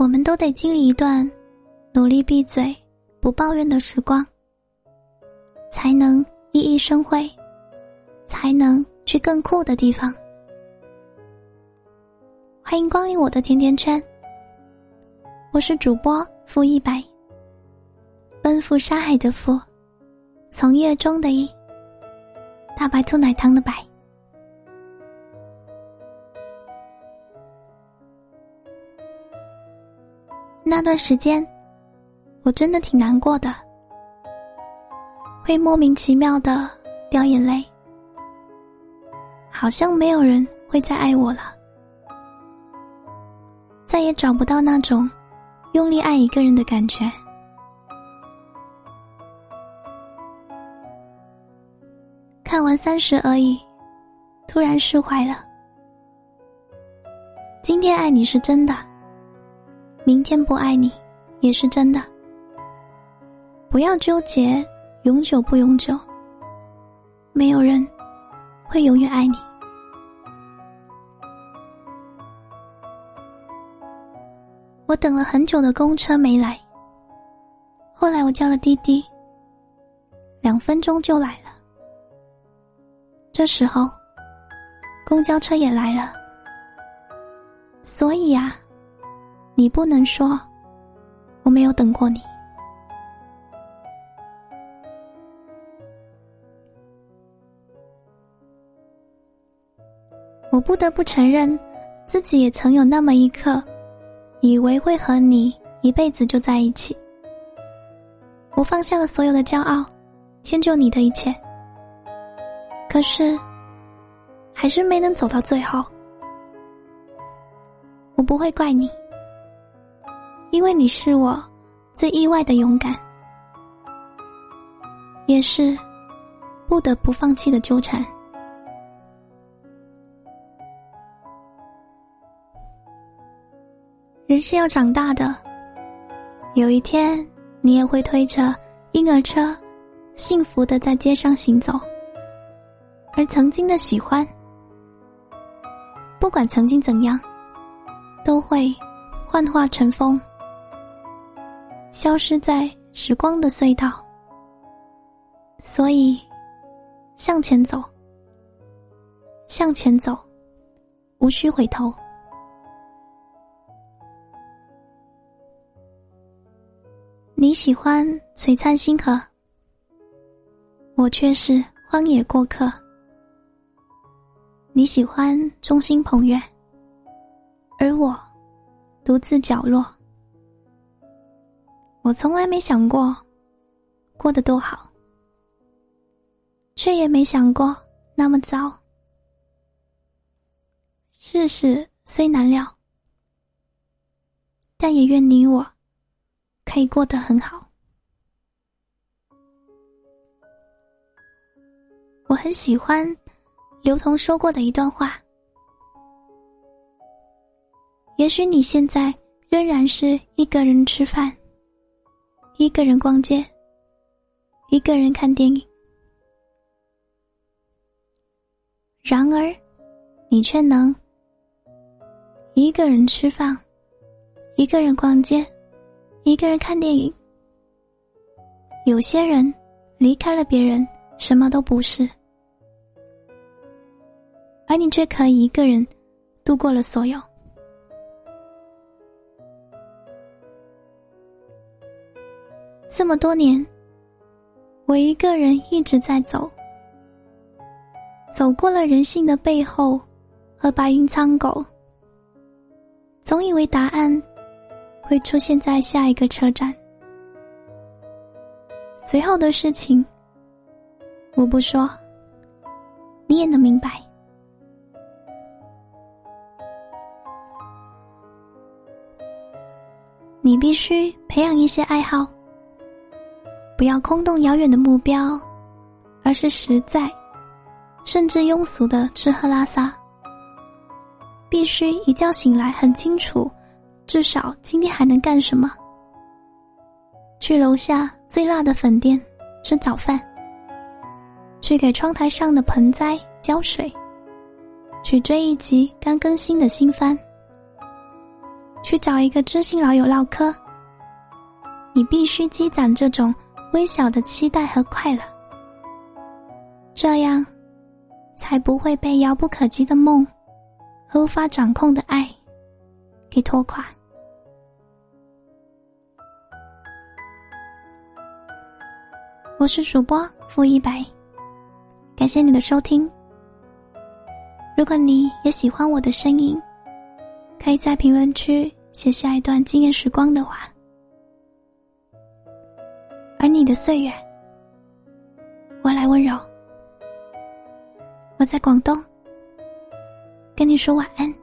我们都得经历一段努力闭嘴不抱怨的时光，才能熠熠生辉，才能去更酷的地方。欢迎光临我的甜甜圈，我是主播付一白，奔赴沙海的负，从业中的一，大白兔奶糖的白。那段时间，我真的挺难过的，会莫名其妙的掉眼泪，好像没有人会再爱我了，再也找不到那种用力爱一个人的感觉。看完三十而已，突然释怀了。今天爱你是真的。明天不爱你，也是真的。不要纠结永久不永久，没有人会永远爱你。我等了很久的公车没来，后来我叫了滴滴，两分钟就来了。这时候，公交车也来了，所以呀。你不能说我没有等过你。我不得不承认，自己也曾有那么一刻，以为会和你一辈子就在一起。我放下了所有的骄傲，迁就你的一切。可是，还是没能走到最后。我不会怪你。因为你是我最意外的勇敢，也是不得不放弃的纠缠。人是要长大的，有一天你也会推着婴儿车，幸福的在街上行走。而曾经的喜欢，不管曾经怎样，都会幻化成风。消失在时光的隧道，所以向前走，向前走，无需回头。你喜欢璀璨星河，我却是荒野过客。你喜欢众星捧月，而我独自角落。我从来没想过过得多好，却也没想过那么糟。世事虽难料，但也愿你我可以过得很好。我很喜欢刘同说过的一段话：也许你现在仍然是一个人吃饭。一个人逛街，一个人看电影，然而，你却能一个人吃饭，一个人逛街，一个人看电影。有些人离开了别人，什么都不是，而你却可以一个人度过了所有。这么多年，我一个人一直在走，走过了人性的背后和白云苍狗，总以为答案会出现在下一个车站。随后的事情，我不说，你也能明白。你必须培养一些爱好。不要空洞遥远的目标，而是实在，甚至庸俗的吃喝拉撒。必须一觉醒来很清楚，至少今天还能干什么？去楼下最辣的粉店吃早饭，去给窗台上的盆栽浇水，去追一集刚更新的新番。去找一个知心老友唠嗑。你必须积攒这种微小的期待和快乐，这样才不会被遥不可及的梦和无法掌控的爱给拖垮。我是主播付一白，感谢你的收听。如果你也喜欢我的声音，可以在评论区写下一段惊艳时光的话。而你的岁月，我来温柔。我在广东，跟你说晚安。